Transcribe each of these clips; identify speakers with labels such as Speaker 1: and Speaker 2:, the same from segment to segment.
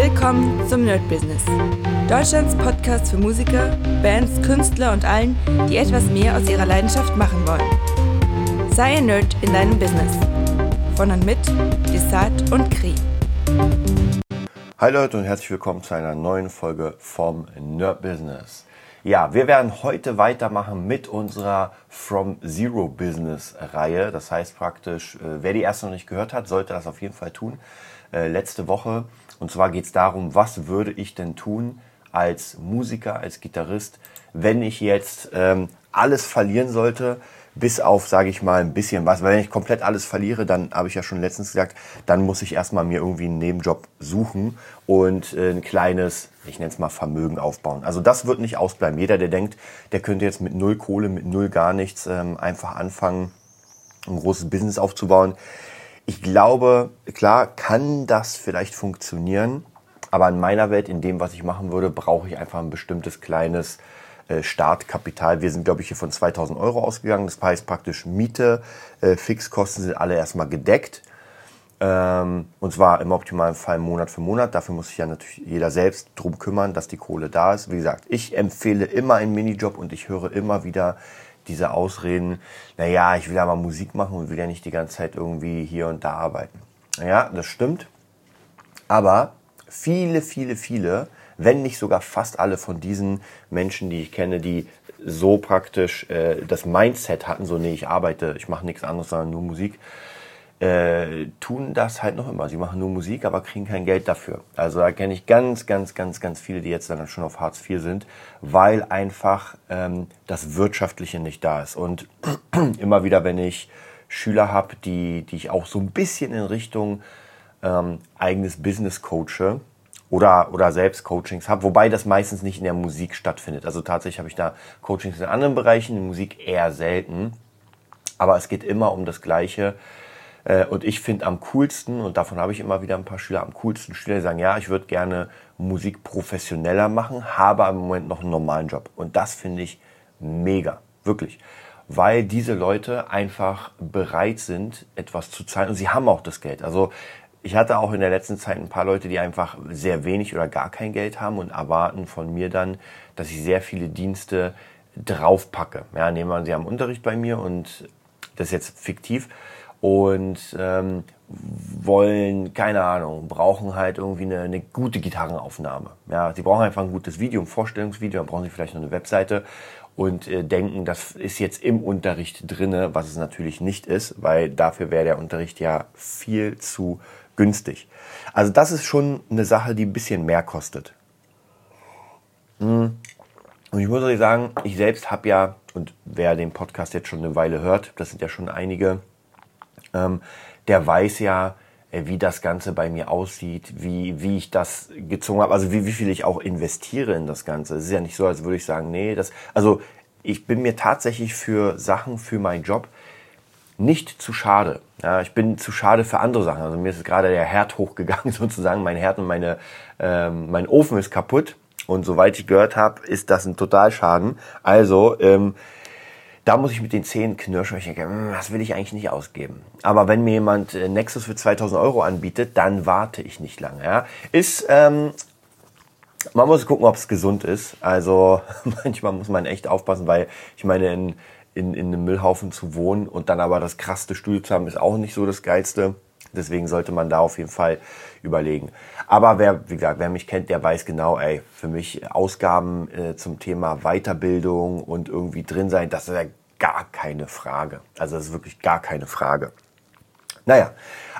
Speaker 1: Willkommen zum Nerd Business. Deutschlands Podcast für Musiker, Bands, Künstler und allen, die etwas mehr aus ihrer Leidenschaft machen wollen. Sei ein Nerd in deinem Business. Von und mit Desart und Kri.
Speaker 2: Hi Leute und herzlich willkommen zu einer neuen Folge vom Nerd Business. Ja, wir werden heute weitermachen mit unserer From Zero Business Reihe. Das heißt praktisch, äh, wer die erste noch nicht gehört hat, sollte das auf jeden Fall tun. Äh, letzte Woche. Und zwar geht es darum, was würde ich denn tun als Musiker, als Gitarrist, wenn ich jetzt ähm, alles verlieren sollte, bis auf, sage ich mal, ein bisschen was. Weil wenn ich komplett alles verliere, dann habe ich ja schon letztens gesagt, dann muss ich erstmal mir irgendwie einen Nebenjob suchen und äh, ein kleines, ich nenne es mal Vermögen aufbauen. Also das wird nicht ausbleiben. Jeder, der denkt, der könnte jetzt mit null Kohle, mit null gar nichts ähm, einfach anfangen, ein großes Business aufzubauen. Ich glaube, klar kann das vielleicht funktionieren, aber in meiner Welt, in dem, was ich machen würde, brauche ich einfach ein bestimmtes kleines äh, Startkapital. Wir sind, glaube ich, hier von 2000 Euro ausgegangen. Das heißt praktisch Miete, äh, Fixkosten sind alle erstmal gedeckt. Ähm, und zwar im optimalen Fall Monat für Monat. Dafür muss sich ja natürlich jeder selbst drum kümmern, dass die Kohle da ist. Wie gesagt, ich empfehle immer einen Minijob und ich höre immer wieder diese Ausreden, naja, ich will ja mal Musik machen und will ja nicht die ganze Zeit irgendwie hier und da arbeiten. Ja, das stimmt. Aber viele, viele, viele wenn nicht sogar fast alle von diesen Menschen, die ich kenne, die so praktisch äh, das Mindset hatten, so nee, ich arbeite, ich mache nichts anderes, sondern nur Musik, äh, tun das halt noch immer. Sie machen nur Musik, aber kriegen kein Geld dafür. Also da kenne ich ganz, ganz, ganz, ganz viele, die jetzt dann schon auf Hartz IV sind, weil einfach ähm, das Wirtschaftliche nicht da ist. Und immer wieder, wenn ich Schüler habe, die, die ich auch so ein bisschen in Richtung ähm, eigenes Business coache, oder, oder selbst Coachings habe, wobei das meistens nicht in der Musik stattfindet. Also tatsächlich habe ich da Coachings in anderen Bereichen, in Musik eher selten. Aber es geht immer um das Gleiche. Äh, und ich finde am coolsten, und davon habe ich immer wieder ein paar Schüler, am coolsten Schüler, die sagen, ja, ich würde gerne Musik professioneller machen, habe im Moment noch einen normalen Job. Und das finde ich mega, wirklich. Weil diese Leute einfach bereit sind, etwas zu zahlen. Und sie haben auch das Geld. Also ich hatte auch in der letzten Zeit ein paar Leute, die einfach sehr wenig oder gar kein Geld haben und erwarten von mir dann, dass ich sehr viele Dienste draufpacke. Ja, nehmen wir, sie haben Unterricht bei mir und das ist jetzt fiktiv und ähm, wollen, keine Ahnung, brauchen halt irgendwie eine, eine gute Gitarrenaufnahme. Ja, sie brauchen einfach ein gutes Video, ein Vorstellungsvideo, dann brauchen sie vielleicht noch eine Webseite und äh, denken, das ist jetzt im Unterricht drinne, was es natürlich nicht ist, weil dafür wäre der Unterricht ja viel zu günstig. Also das ist schon eine Sache, die ein bisschen mehr kostet. Hm. Und ich muss euch sagen, ich selbst habe ja, und wer den Podcast jetzt schon eine Weile hört, das sind ja schon einige, ähm, der weiß ja, äh, wie das Ganze bei mir aussieht, wie, wie ich das gezogen habe, also wie, wie viel ich auch investiere in das Ganze. Es ist ja nicht so, als würde ich sagen, nee, das, also ich bin mir tatsächlich für Sachen, für meinen Job nicht zu schade. Ja, ich bin zu schade für andere Sachen. Also mir ist gerade der Herd hochgegangen sozusagen. Mein Herd und meine, ähm, mein Ofen ist kaputt. Und soweit ich gehört habe, ist das ein Totalschaden. Also ähm, da muss ich mit den Zähnen knirschen, ich denke, hm, das will ich eigentlich nicht ausgeben. Aber wenn mir jemand äh, Nexus für 2000 Euro anbietet, dann warte ich nicht lange. Ja. Ist, ähm, man muss gucken, ob es gesund ist. Also manchmal muss man echt aufpassen, weil ich meine, in in, in einem Müllhaufen zu wohnen und dann aber das krasseste Studio zu haben, ist auch nicht so das Geilste. Deswegen sollte man da auf jeden Fall überlegen. Aber wer, wie gesagt, wer mich kennt, der weiß genau, ey, für mich Ausgaben äh, zum Thema Weiterbildung und irgendwie drin sein, das ist ja gar keine Frage. Also das ist wirklich gar keine Frage. Naja,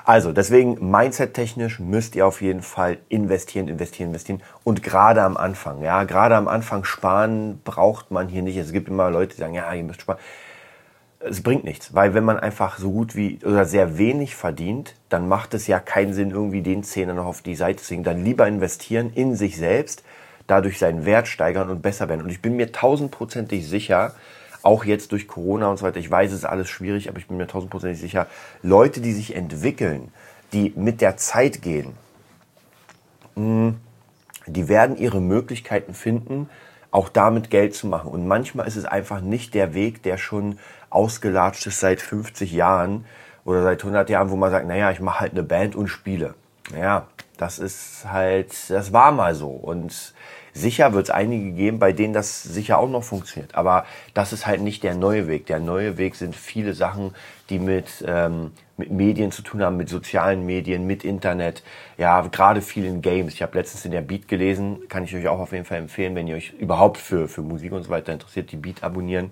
Speaker 2: also deswegen Mindset-technisch müsst ihr auf jeden Fall investieren, investieren, investieren. Und gerade am Anfang, ja, gerade am Anfang sparen braucht man hier nicht. Es gibt immer Leute, die sagen, ja, ihr müsst sparen. Es bringt nichts, weil wenn man einfach so gut wie oder sehr wenig verdient, dann macht es ja keinen Sinn, irgendwie den Zehner noch auf die Seite zu legen. Dann lieber investieren in sich selbst, dadurch seinen Wert steigern und besser werden. Und ich bin mir tausendprozentig sicher, auch jetzt durch Corona und so weiter, ich weiß, es ist alles schwierig, aber ich bin mir tausendprozentig sicher, Leute, die sich entwickeln, die mit der Zeit gehen, hm, die werden ihre Möglichkeiten finden, auch damit Geld zu machen. Und manchmal ist es einfach nicht der Weg, der schon ausgelatscht ist seit 50 Jahren oder seit 100 Jahren, wo man sagt, naja, ich mache halt eine Band und spiele. Naja, das ist halt, das war mal so. Und sicher wird es einige geben, bei denen das sicher auch noch funktioniert. Aber das ist halt nicht der neue Weg. Der neue Weg sind viele Sachen, die mit, ähm, mit Medien zu tun haben, mit sozialen Medien, mit Internet. Ja, gerade viel in Games. Ich habe letztens in der Beat gelesen, kann ich euch auch auf jeden Fall empfehlen, wenn ihr euch überhaupt für, für Musik und so weiter interessiert, die Beat abonnieren.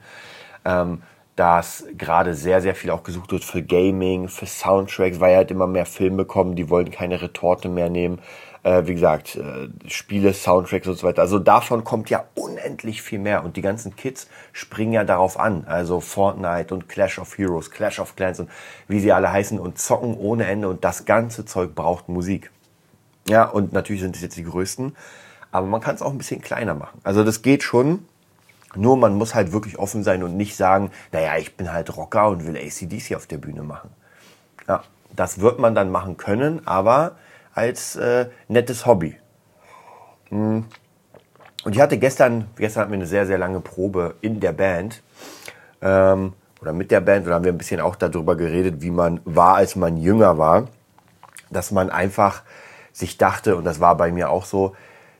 Speaker 2: Ähm, dass gerade sehr, sehr viel auch gesucht wird für Gaming, für Soundtracks, weil halt immer mehr Filme kommen, die wollen keine Retorte mehr nehmen. Äh, wie gesagt, äh, Spiele, Soundtracks und so weiter. Also davon kommt ja unendlich viel mehr und die ganzen Kids springen ja darauf an. Also Fortnite und Clash of Heroes, Clash of Clans und wie sie alle heißen und zocken ohne Ende und das ganze Zeug braucht Musik. Ja, und natürlich sind es jetzt die größten, aber man kann es auch ein bisschen kleiner machen. Also das geht schon. Nur man muss halt wirklich offen sein und nicht sagen, naja, ich bin halt Rocker und will ACDC auf der Bühne machen. Ja, das wird man dann machen können, aber als äh, nettes Hobby. Hm. Und ich hatte gestern, gestern hatten wir eine sehr, sehr lange Probe in der Band. Ähm, oder mit der Band. Und da haben wir ein bisschen auch darüber geredet, wie man war, als man jünger war. Dass man einfach sich dachte, und das war bei mir auch so,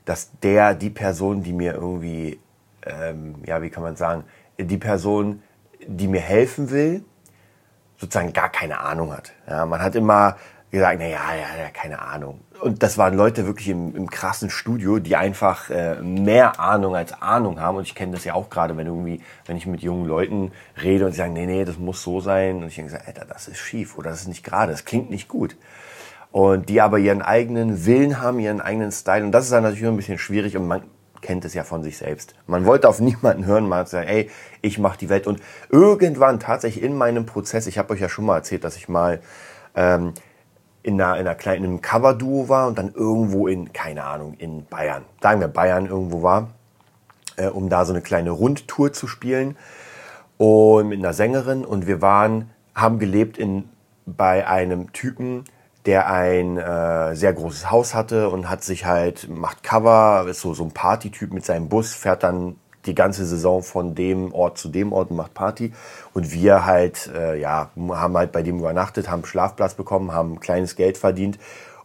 Speaker 2: dass der, die Person, die mir irgendwie ähm, ja, wie kann man sagen, die Person, die mir helfen will, sozusagen gar keine Ahnung hat. Ja, man hat immer gesagt, na ja, ja, ja, keine Ahnung. Und das waren Leute wirklich im, im krassen Studio, die einfach äh, mehr Ahnung als Ahnung haben. Und ich kenne das ja auch gerade, wenn irgendwie, wenn ich mit jungen Leuten rede und sie sagen, nee, nee, das muss so sein. Und ich denke, Alter, das ist schief oder das ist nicht gerade, das klingt nicht gut. Und die aber ihren eigenen Willen haben, ihren eigenen Style. Und das ist dann natürlich ein bisschen schwierig. Und man, kennt es ja von sich selbst. Man wollte auf niemanden hören, man hat gesagt, ey, ich mache die Welt. Und irgendwann tatsächlich in meinem Prozess, ich habe euch ja schon mal erzählt, dass ich mal ähm, in einer, in einer kleinen Cover-Duo war und dann irgendwo in, keine Ahnung, in Bayern, sagen wir Bayern irgendwo war, äh, um da so eine kleine Rundtour zu spielen und mit einer Sängerin und wir waren, haben gelebt in, bei einem Typen, der ein äh, sehr großes Haus hatte und hat sich halt, macht Cover, ist so, so ein Partytyp mit seinem Bus, fährt dann die ganze Saison von dem Ort zu dem Ort und macht Party. Und wir halt, äh, ja, haben halt bei dem übernachtet, haben Schlafplatz bekommen, haben kleines Geld verdient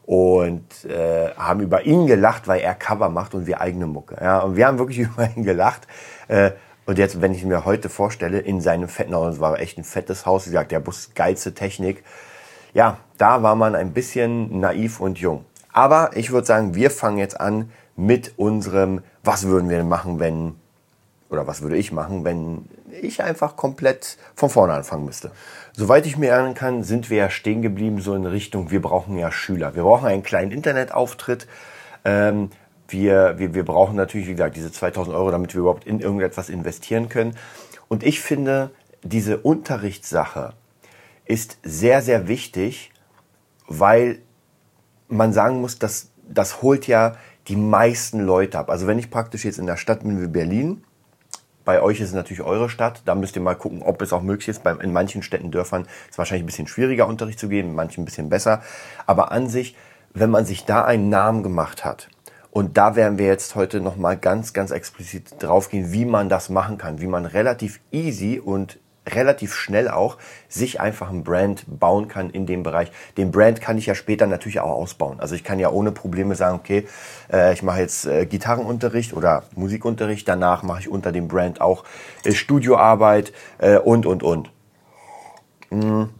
Speaker 2: und äh, haben über ihn gelacht, weil er Cover macht und wir eigene Mucke. Ja, und wir haben wirklich über ihn gelacht. Äh, und jetzt, wenn ich mir heute vorstelle, in seinem fetten Haus, es war echt ein fettes Haus, wie gesagt, der Bus geilste Technik, ja, da war man ein bisschen naiv und jung. Aber ich würde sagen, wir fangen jetzt an mit unserem, was würden wir machen, wenn, oder was würde ich machen, wenn ich einfach komplett von vorne anfangen müsste. Soweit ich mir erinnern kann, sind wir ja stehen geblieben so in Richtung, wir brauchen ja Schüler. Wir brauchen einen kleinen Internetauftritt. Ähm, wir, wir, wir brauchen natürlich, wie gesagt, diese 2000 Euro, damit wir überhaupt in irgendetwas investieren können. Und ich finde, diese Unterrichtssache, ist sehr, sehr wichtig, weil man sagen muss, dass das holt ja die meisten Leute ab. Also wenn ich praktisch jetzt in der Stadt bin wie Berlin, bei euch ist es natürlich eure Stadt, da müsst ihr mal gucken, ob es auch möglich ist. in manchen Städten, Dörfern ist es wahrscheinlich ein bisschen schwieriger, Unterricht zu geben, in manchen ein bisschen besser. Aber an sich, wenn man sich da einen Namen gemacht hat, und da werden wir jetzt heute nochmal ganz, ganz explizit draufgehen, wie man das machen kann, wie man relativ easy und relativ schnell auch sich einfach ein Brand bauen kann in dem Bereich. Den Brand kann ich ja später natürlich auch ausbauen. Also ich kann ja ohne Probleme sagen, okay, äh, ich mache jetzt äh, Gitarrenunterricht oder Musikunterricht, danach mache ich unter dem Brand auch äh, Studioarbeit äh, und, und, und. Mhm.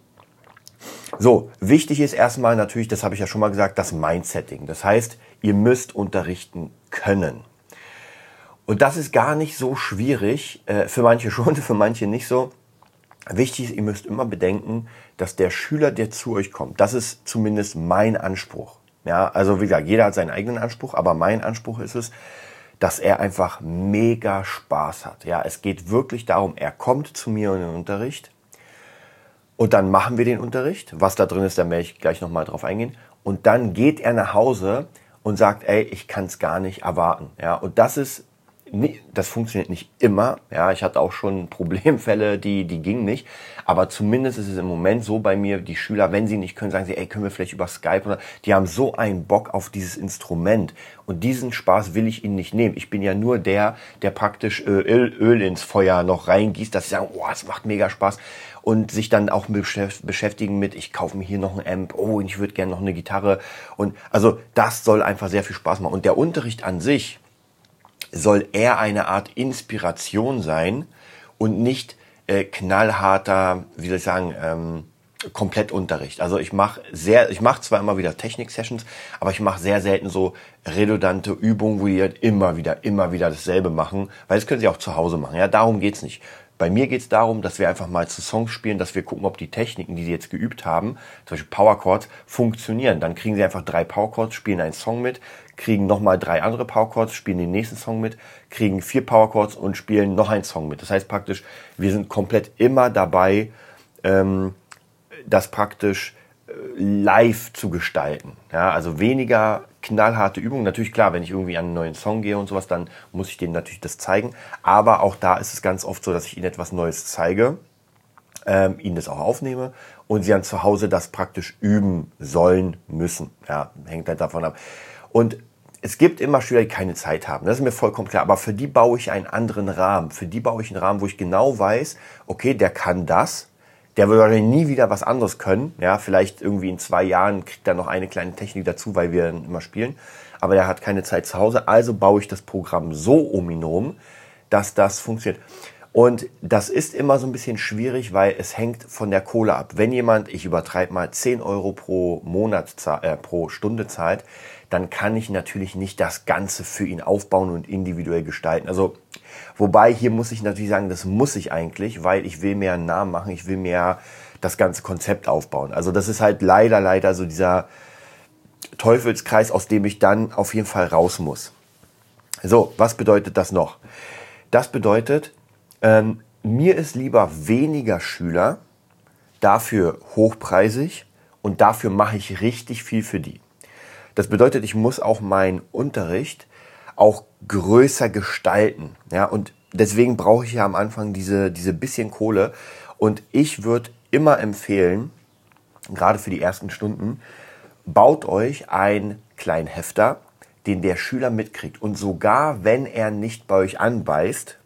Speaker 2: So, wichtig ist erstmal natürlich, das habe ich ja schon mal gesagt, das Mindsetting. Das heißt, ihr müsst unterrichten können. Und das ist gar nicht so schwierig, äh, für manche schon, für manche nicht so. Wichtig ist, ihr müsst immer bedenken, dass der Schüler, der zu euch kommt, das ist zumindest mein Anspruch. Ja, also wie gesagt, jeder hat seinen eigenen Anspruch, aber mein Anspruch ist es, dass er einfach mega Spaß hat. Ja, es geht wirklich darum, er kommt zu mir in den Unterricht und dann machen wir den Unterricht. Was da drin ist, da werde ich gleich nochmal drauf eingehen. Und dann geht er nach Hause und sagt, ey, ich kann es gar nicht erwarten. Ja, und das ist das funktioniert nicht immer. Ja, ich hatte auch schon Problemfälle, die, die gingen nicht. Aber zumindest ist es im Moment so bei mir, die Schüler, wenn sie nicht können, sagen sie, ey, können wir vielleicht über Skype oder, die haben so einen Bock auf dieses Instrument. Und diesen Spaß will ich ihnen nicht nehmen. Ich bin ja nur der, der praktisch Öl, Öl ins Feuer noch reingießt, dass sie sagen, oh, es macht mega Spaß. Und sich dann auch beschäftigen mit, ich kaufe mir hier noch ein Amp, oh, ich würde gerne noch eine Gitarre. Und also das soll einfach sehr viel Spaß machen. Und der Unterricht an sich, soll eher eine Art Inspiration sein und nicht äh, knallharter, wie soll ich sagen, ähm, Komplettunterricht. Also ich mache sehr, ich mache zwar immer wieder Technik-Sessions, aber ich mache sehr selten so redundante Übungen, wo die halt immer wieder, immer wieder dasselbe machen, weil das können sie auch zu Hause machen. Ja, darum geht's nicht. Bei mir geht es darum, dass wir einfach mal zu Songs spielen, dass wir gucken, ob die Techniken, die sie jetzt geübt haben, zum Beispiel Power Chords, funktionieren. Dann kriegen sie einfach drei Power Chords, spielen einen Song mit, kriegen nochmal drei andere Power Chords, spielen den nächsten Song mit, kriegen vier Power Chords und spielen noch einen Song mit. Das heißt praktisch, wir sind komplett immer dabei, ähm, das praktisch äh, live zu gestalten. Ja, also weniger knallharte Übungen. Natürlich klar, wenn ich irgendwie an einen neuen Song gehe und sowas, dann muss ich denen natürlich das zeigen. Aber auch da ist es ganz oft so, dass ich ihnen etwas Neues zeige, ähm, ihnen das auch aufnehme und sie dann zu Hause das praktisch üben sollen müssen. Ja, hängt halt davon ab. Und es gibt immer Schüler, die keine Zeit haben. Das ist mir vollkommen klar. Aber für die baue ich einen anderen Rahmen. Für die baue ich einen Rahmen, wo ich genau weiß, okay, der kann das der wird wahrscheinlich nie wieder was anderes können. Ja, vielleicht irgendwie in zwei Jahren kriegt er noch eine kleine Technik dazu, weil wir immer spielen. Aber der hat keine Zeit zu Hause. Also baue ich das Programm so um ihn herum, dass das funktioniert. Und das ist immer so ein bisschen schwierig, weil es hängt von der Kohle ab. Wenn jemand, ich übertreibe mal, 10 Euro pro Monat, äh, pro Stunde zahlt, dann kann ich natürlich nicht das Ganze für ihn aufbauen und individuell gestalten. Also, wobei hier muss ich natürlich sagen, das muss ich eigentlich, weil ich will mehr einen Namen machen, ich will mehr das ganze Konzept aufbauen. Also das ist halt leider, leider so dieser Teufelskreis, aus dem ich dann auf jeden Fall raus muss. So, was bedeutet das noch? Das bedeutet, ähm, mir ist lieber weniger Schüler, dafür hochpreisig und dafür mache ich richtig viel für die. Das bedeutet, ich muss auch meinen Unterricht auch größer gestalten. Ja, und deswegen brauche ich ja am Anfang diese, diese bisschen Kohle. Und ich würde immer empfehlen, gerade für die ersten Stunden, baut euch einen kleinen Hefter, den der Schüler mitkriegt. Und sogar wenn er nicht bei euch anbeißt,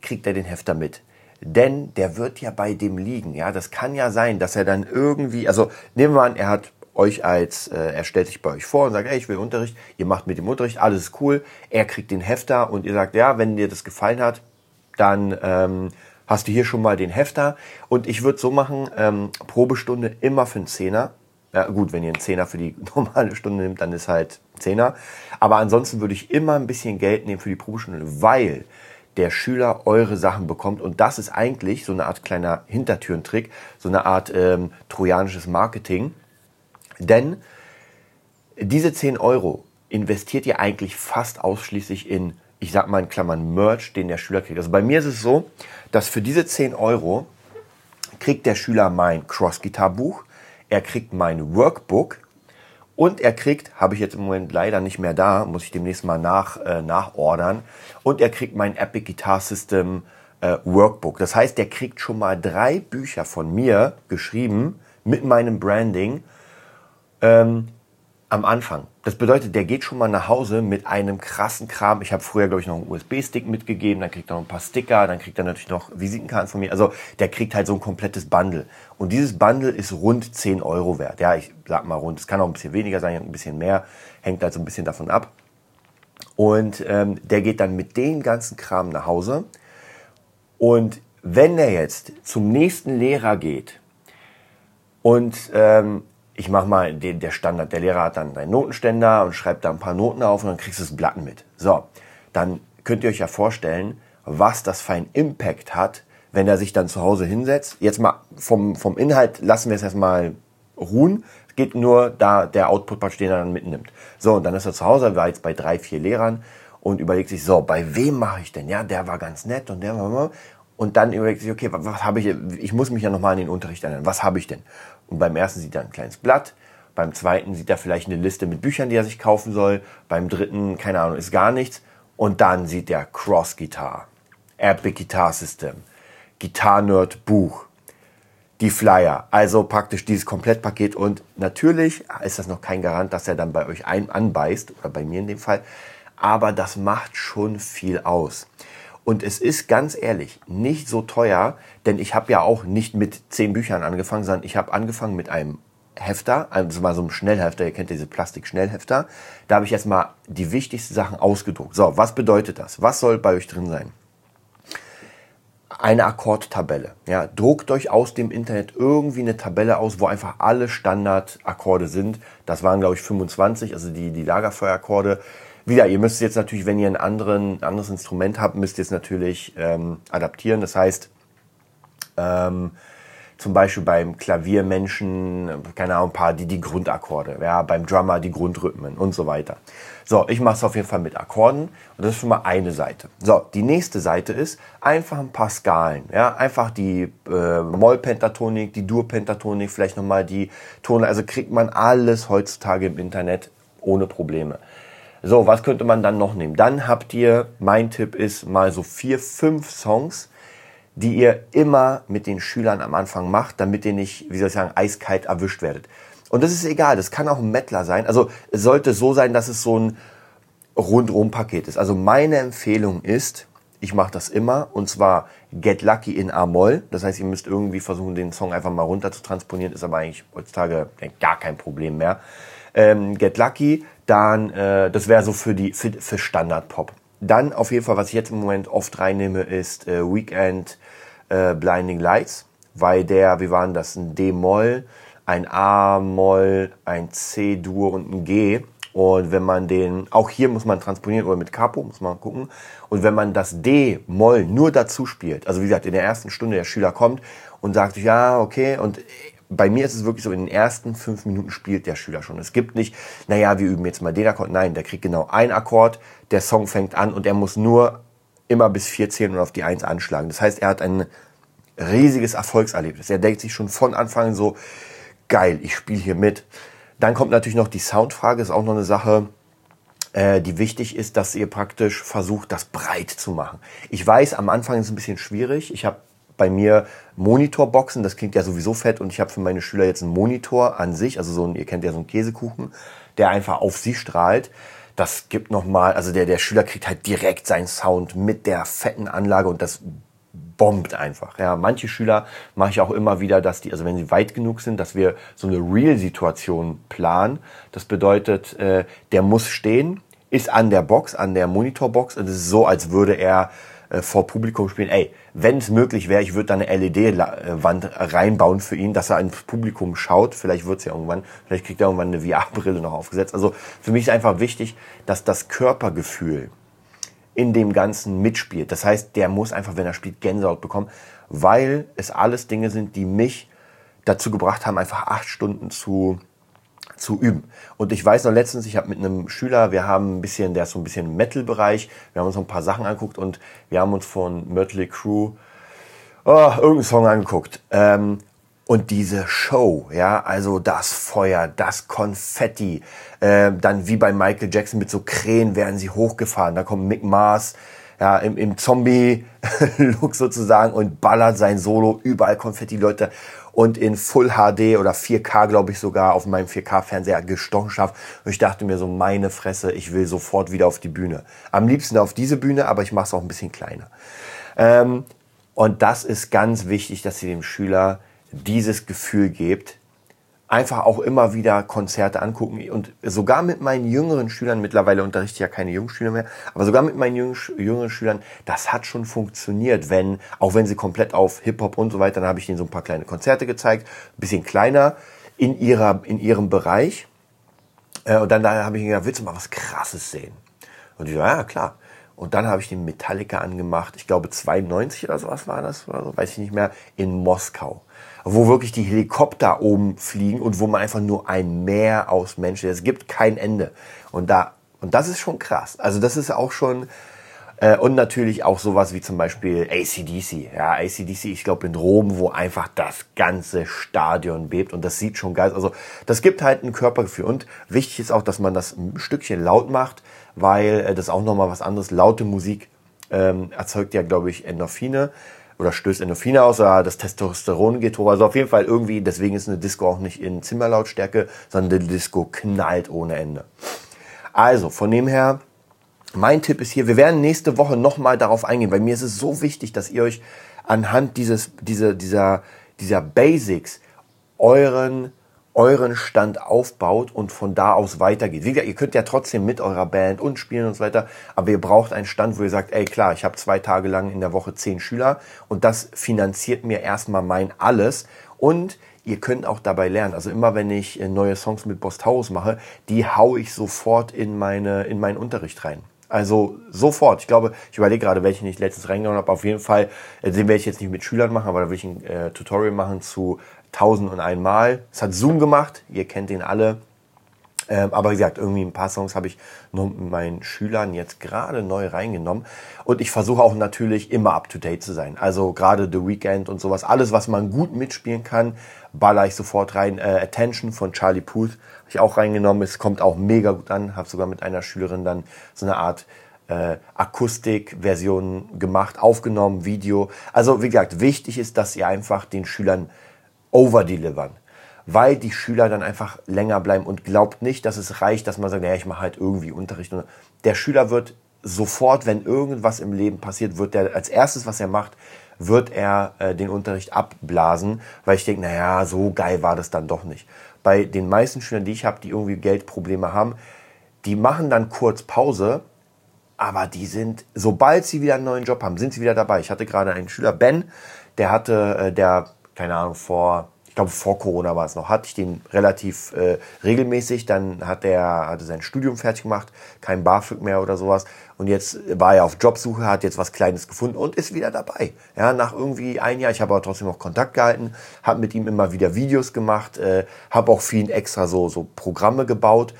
Speaker 2: kriegt er den Hefter mit. Denn der wird ja bei dem liegen. Ja, das kann ja sein, dass er dann irgendwie, also nehmen wir an, er hat euch als, äh, er stellt sich bei euch vor und sagt, ey, ich will Unterricht, ihr macht mit dem Unterricht, alles ist cool. Er kriegt den Hefter und ihr sagt, ja, wenn dir das gefallen hat, dann ähm, hast du hier schon mal den Hefter. Und ich würde so machen, ähm, Probestunde immer für einen Zehner. Ja, gut, wenn ihr einen Zehner für die normale Stunde nimmt, dann ist halt Zehner. Aber ansonsten würde ich immer ein bisschen Geld nehmen für die Probestunde, weil der Schüler eure Sachen bekommt. Und das ist eigentlich so eine Art kleiner Hintertürentrick, so eine Art ähm, trojanisches Marketing. Denn diese 10 Euro investiert ihr eigentlich fast ausschließlich in, ich sag mal in Klammern, Merch, den der Schüler kriegt. Also bei mir ist es so, dass für diese 10 Euro kriegt der Schüler mein Cross-Gitar-Buch, er kriegt mein Workbook, und er kriegt, habe ich jetzt im Moment leider nicht mehr da, muss ich demnächst mal nach, äh, nachordern. Und er kriegt mein Epic Guitar System äh, Workbook. Das heißt, er kriegt schon mal drei Bücher von mir geschrieben mit meinem Branding ähm, am Anfang. Das bedeutet, der geht schon mal nach Hause mit einem krassen Kram. Ich habe früher, glaube ich, noch einen USB-Stick mitgegeben, dann kriegt er noch ein paar Sticker, dann kriegt er natürlich noch Visitenkarten von mir. Also der kriegt halt so ein komplettes Bundle. Und dieses Bundle ist rund 10 Euro wert. Ja, ich sag mal rund. Es kann auch ein bisschen weniger sein, ein bisschen mehr. Hängt halt so ein bisschen davon ab. Und ähm, der geht dann mit dem ganzen Kram nach Hause. Und wenn er jetzt zum nächsten Lehrer geht und ähm, ich mache mal den, der Standard. Der Lehrer hat dann seinen Notenständer und schreibt da ein paar Noten auf und dann kriegst du das Blatt mit. So, dann könnt ihr euch ja vorstellen, was das für einen Impact hat, wenn er sich dann zu Hause hinsetzt. Jetzt mal vom, vom Inhalt lassen wir es erstmal ruhen. Es geht nur da der Output den er dann mitnimmt. So, und dann ist er zu Hause, war jetzt bei drei, vier Lehrern und überlegt sich, so, bei wem mache ich denn? Ja, der war ganz nett und der war... Und dann überlegt sich, okay, was, was habe ich, ich muss mich ja nochmal an den Unterricht erinnern. Was habe ich denn? Und beim ersten sieht er ein kleines Blatt, beim zweiten sieht er vielleicht eine Liste mit Büchern, die er sich kaufen soll, beim dritten, keine Ahnung, ist gar nichts. Und dann sieht er Cross Guitar, Epic Guitar System, Guitar Nerd Buch, die Flyer, also praktisch dieses Komplettpaket. Und natürlich ist das noch kein Garant, dass er dann bei euch ein anbeißt, oder bei mir in dem Fall. Aber das macht schon viel aus. Und es ist ganz ehrlich nicht so teuer, denn ich habe ja auch nicht mit zehn Büchern angefangen, sondern ich habe angefangen mit einem Hefter, also mal so ein Schnellhefter, ihr kennt diese Plastik-Schnellhefter. Da habe ich erstmal die wichtigsten Sachen ausgedruckt. So, was bedeutet das? Was soll bei euch drin sein? Eine Akkordtabelle. Ja, druckt euch aus dem Internet irgendwie eine Tabelle aus, wo einfach alle Standardakkorde sind. Das waren, glaube ich, 25, also die, die Lagerfeuerakkorde. Wieder, ihr müsst jetzt natürlich, wenn ihr ein anderen, anderes Instrument habt, müsst ihr es natürlich ähm, adaptieren. Das heißt, ähm, zum Beispiel beim Klaviermenschen, keine Ahnung, ein paar, die die Grundakkorde, ja, beim Drummer die Grundrhythmen und so weiter. So, ich mache es auf jeden Fall mit Akkorden und das ist schon mal eine Seite. So, die nächste Seite ist einfach ein paar Skalen, ja, einfach die äh, Mollpentatonik, die Dur-Pentatonik, vielleicht nochmal die Tone, also kriegt man alles heutzutage im Internet ohne Probleme. So, was könnte man dann noch nehmen? Dann habt ihr, mein Tipp ist mal so vier, fünf Songs, die ihr immer mit den Schülern am Anfang macht, damit ihr nicht, wie soll ich sagen, eiskalt erwischt werdet. Und das ist egal, das kann auch ein Mettler sein. Also es sollte so sein, dass es so ein Rundum-Paket ist. Also meine Empfehlung ist, ich mache das immer, und zwar Get Lucky in A-Moll. Das heißt, ihr müsst irgendwie versuchen, den Song einfach mal runter zu transponieren. Ist aber eigentlich heutzutage gar kein Problem mehr. Ähm, Get Lucky, dann, äh, das wäre so für die für, für Standard-Pop. Dann auf jeden Fall, was ich jetzt im Moment oft reinnehme, ist äh, Weekend äh, Blinding Lights, weil der, wie waren das, ein D-Moll, ein A-Moll, ein C-Dur und ein G. Und wenn man den, auch hier muss man transponieren oder mit Capo, muss man gucken. Und wenn man das D-Moll nur dazu spielt, also wie gesagt, in der ersten Stunde der Schüler kommt und sagt, ja, okay, und bei mir ist es wirklich so, in den ersten fünf Minuten spielt der Schüler schon. Es gibt nicht, naja, wir üben jetzt mal den Akkord. Nein, der kriegt genau einen Akkord, der Song fängt an und er muss nur immer bis vier zählen und auf die Eins anschlagen. Das heißt, er hat ein riesiges Erfolgserlebnis. Er denkt sich schon von Anfang so, geil, ich spiele hier mit. Dann kommt natürlich noch die Soundfrage, ist auch noch eine Sache, äh, die wichtig ist, dass ihr praktisch versucht, das breit zu machen. Ich weiß, am Anfang ist es ein bisschen schwierig. Ich habe bei mir Monitorboxen, das klingt ja sowieso fett und ich habe für meine Schüler jetzt einen Monitor an sich, also so ein, ihr kennt ja so einen Käsekuchen, der einfach auf sie strahlt. Das gibt nochmal, also der, der Schüler kriegt halt direkt seinen Sound mit der fetten Anlage und das bombt einfach. Ja, manche Schüler mache ich auch immer wieder, dass die, also wenn sie weit genug sind, dass wir so eine Real-Situation planen. Das bedeutet, äh, der muss stehen, ist an der Box, an der Monitorbox und es ist so, als würde er äh, vor Publikum spielen. Ey, wenn es möglich wäre, ich würde da eine LED-Wand reinbauen für ihn, dass er ins Publikum schaut. Vielleicht wird's ja irgendwann, vielleicht kriegt er irgendwann eine VR-Brille noch aufgesetzt. Also für mich ist einfach wichtig, dass das Körpergefühl in dem Ganzen mitspielt. Das heißt, der muss einfach, wenn er spielt, Gänsehaut bekommen, weil es alles Dinge sind, die mich dazu gebracht haben, einfach acht Stunden zu zu üben. Und ich weiß noch letztens, ich habe mit einem Schüler, wir haben ein bisschen, der ist so ein bisschen Metal-Bereich, wir haben uns noch ein paar Sachen angeguckt und wir haben uns von Mötley Crew oh, irgendeinen Song angeguckt. Ähm, und diese Show, ja, also das Feuer, das Konfetti, äh, dann wie bei Michael Jackson mit so Krähen werden sie hochgefahren, da kommt Mick Mars, ja, im, im Zombie-Look sozusagen und ballert sein Solo, überall Konfetti, Leute und in Full HD oder 4K, glaube ich sogar, auf meinem 4K-Fernseher gestochen schafft. Und ich dachte mir so, meine Fresse, ich will sofort wieder auf die Bühne. Am liebsten auf diese Bühne, aber ich mache es auch ein bisschen kleiner. Ähm, und das ist ganz wichtig, dass ihr dem Schüler dieses Gefühl gebt, einfach auch immer wieder Konzerte angucken und sogar mit meinen jüngeren Schülern, mittlerweile unterrichte ich ja keine Jungschüler mehr, aber sogar mit meinen jüngeren Schülern, das hat schon funktioniert, wenn, auch wenn sie komplett auf Hip-Hop und so weiter, dann habe ich ihnen so ein paar kleine Konzerte gezeigt, bisschen kleiner in ihrer, in ihrem Bereich. Äh, und dann da habe ich gesagt, willst du mal was Krasses sehen? Und ich so, ja, klar. Und dann habe ich den Metallica angemacht, ich glaube 92 oder sowas war das, oder so, weiß ich nicht mehr, in Moskau wo wirklich die Helikopter oben fliegen und wo man einfach nur ein Meer aus Menschen, es gibt kein Ende. Und da, und das ist schon krass. Also das ist auch schon, Äh, und natürlich auch sowas wie zum Beispiel ACDC. Ja, ACDC, ich glaube in Rom, wo einfach das ganze Stadion bebt und das sieht schon geil. Also das gibt halt ein Körpergefühl. Und wichtig ist auch, dass man das ein Stückchen laut macht, weil äh, das auch nochmal was anderes. Laute Musik ähm, erzeugt ja, glaube ich, Endorphine oder stößt Endorphine aus oder das Testosteron geht hoch. Also auf jeden Fall irgendwie, deswegen ist eine Disco auch nicht in Zimmerlautstärke, sondern die Disco knallt ohne Ende. Also, von dem her, mein Tipp ist hier, wir werden nächste Woche nochmal darauf eingehen, weil mir ist es so wichtig, dass ihr euch anhand dieses, diese, dieser, dieser Basics euren euren Stand aufbaut und von da aus weitergeht. Wie gesagt, ihr könnt ja trotzdem mit eurer Band und spielen und so weiter, aber ihr braucht einen Stand, wo ihr sagt, ey klar, ich habe zwei Tage lang in der Woche zehn Schüler und das finanziert mir erstmal mein alles und ihr könnt auch dabei lernen. Also immer wenn ich äh, neue Songs mit Boss Taurus mache, die hau ich sofort in meine in meinen Unterricht rein. Also sofort. Ich glaube, ich überlege gerade, welchen ich letztens reingehauen habe. Auf jeden Fall, äh, den werde ich jetzt nicht mit Schülern machen, aber da will ich ein äh, Tutorial machen zu tausend und einmal. Es hat Zoom gemacht, ihr kennt ihn alle. Ähm, aber wie gesagt, irgendwie ein paar Songs habe ich nur mit meinen Schülern jetzt gerade neu reingenommen. Und ich versuche auch natürlich immer up to date zu sein. Also gerade The Weekend und sowas, alles, was man gut mitspielen kann, baller ich sofort rein. Äh, Attention von Charlie Puth habe ich auch reingenommen. Es kommt auch mega gut an. Habe sogar mit einer Schülerin dann so eine Art äh, Akustikversion gemacht, aufgenommen, Video. Also wie gesagt, wichtig ist, dass ihr einfach den Schülern overdelivern. Weil die Schüler dann einfach länger bleiben und glaubt nicht, dass es reicht, dass man sagt, ja, ich mache halt irgendwie Unterricht. Der Schüler wird sofort, wenn irgendwas im Leben passiert, wird der als erstes, was er macht, wird er äh, den Unterricht abblasen, weil ich denke, naja, so geil war das dann doch nicht. Bei den meisten Schülern, die ich habe, die irgendwie Geldprobleme haben, die machen dann kurz Pause, aber die sind, sobald sie wieder einen neuen Job haben, sind sie wieder dabei. Ich hatte gerade einen Schüler, Ben, der hatte, äh, der keine Ahnung, vor, glaube vor Corona war es noch, hatte ich den relativ äh, regelmäßig. Dann hat er hatte sein Studium fertig gemacht, kein BAföG mehr oder sowas. Und jetzt war er auf Jobsuche, hat jetzt was Kleines gefunden und ist wieder dabei. Ja, nach irgendwie ein Jahr, ich habe aber trotzdem noch Kontakt gehalten, habe mit ihm immer wieder Videos gemacht, äh, habe auch ihn extra so, so Programme gebaut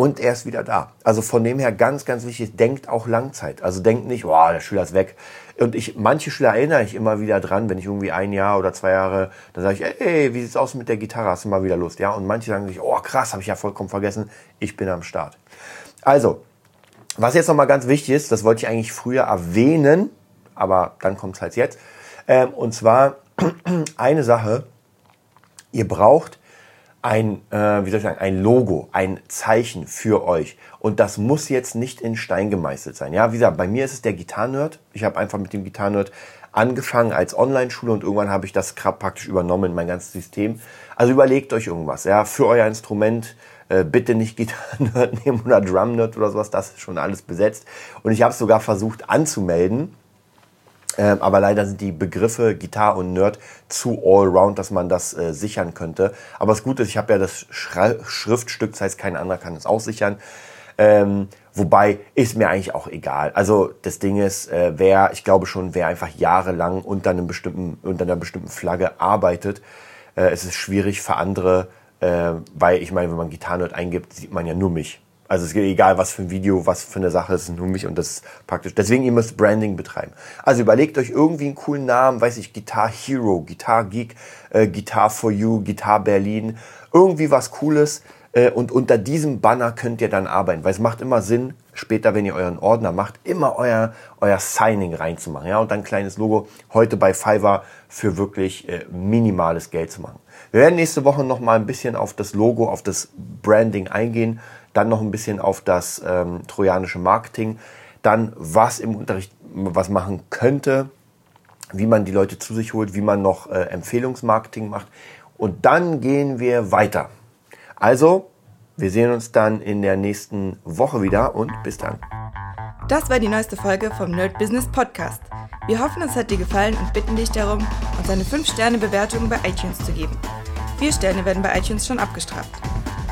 Speaker 2: und er ist wieder da. Also von dem her ganz, ganz wichtig, denkt auch Langzeit. Also denkt nicht, wow, der Schüler ist weg. Und ich, manche Schüler erinnere ich immer wieder dran, wenn ich irgendwie ein Jahr oder zwei Jahre, dann sage ich, ey, wie sieht's aus mit der Gitarre? Hast du mal wieder Lust? Ja, und manche sagen sich, oh krass, habe ich ja vollkommen vergessen, ich bin am Start. Also, was jetzt nochmal ganz wichtig ist, das wollte ich eigentlich früher erwähnen, aber dann kommt es halt jetzt. Ähm, und zwar eine Sache, ihr braucht ein, äh, wie soll ich sagen, ein Logo, ein Zeichen für euch. Und das muss jetzt nicht in Stein gemeißelt sein. Ja, wie gesagt, bei mir ist es der Gitarrenerd. Ich habe einfach mit dem Gitarrenerd angefangen als Online-Schule und irgendwann habe ich das praktisch übernommen in mein ganzes System. Also überlegt euch irgendwas, ja, für euer Instrument. Äh, bitte nicht Gitarrenerd nehmen oder Drumnerd oder sowas, das ist schon alles besetzt. Und ich habe es sogar versucht anzumelden ähm, aber leider sind die Begriffe Gitarre und Nerd zu allround, dass man das äh, sichern könnte. Aber das Gute ist, ich habe ja das Schra Schriftstück, das heißt, kein anderer kann es auch sichern. Ähm, wobei ist mir eigentlich auch egal. Also das Ding ist, äh, wer, ich glaube schon, wer einfach jahrelang unter einem bestimmten, unter einer bestimmten Flagge arbeitet, äh, es ist schwierig für andere, äh, weil ich meine, wenn man Gitarrenerd eingibt, sieht man ja nur mich. Also es geht egal, was für ein Video, was für eine Sache, es ist nur mich und das ist praktisch. Deswegen, ihr müsst Branding betreiben. Also überlegt euch irgendwie einen coolen Namen, weiß ich, Guitar Hero, Guitar Geek, äh, Guitar for You, Guitar Berlin, irgendwie was Cooles. Äh, und unter diesem Banner könnt ihr dann arbeiten, weil es macht immer Sinn, später, wenn ihr euren Ordner macht, immer euer, euer Signing reinzumachen. Ja, und dann ein kleines Logo heute bei Fiverr für wirklich äh, minimales Geld zu machen. Wir werden nächste Woche noch mal ein bisschen auf das Logo, auf das Branding eingehen dann noch ein bisschen auf das ähm, trojanische Marketing, dann was im Unterricht was machen könnte, wie man die Leute zu sich holt, wie man noch äh, Empfehlungsmarketing macht und dann gehen wir weiter. Also, wir sehen uns dann in der nächsten Woche wieder und bis dann.
Speaker 1: Das war die neueste Folge vom Nerd Business Podcast. Wir hoffen, es hat dir gefallen und bitten dich darum, uns eine 5-Sterne-Bewertung bei iTunes zu geben. Vier Sterne werden bei iTunes schon abgestraft.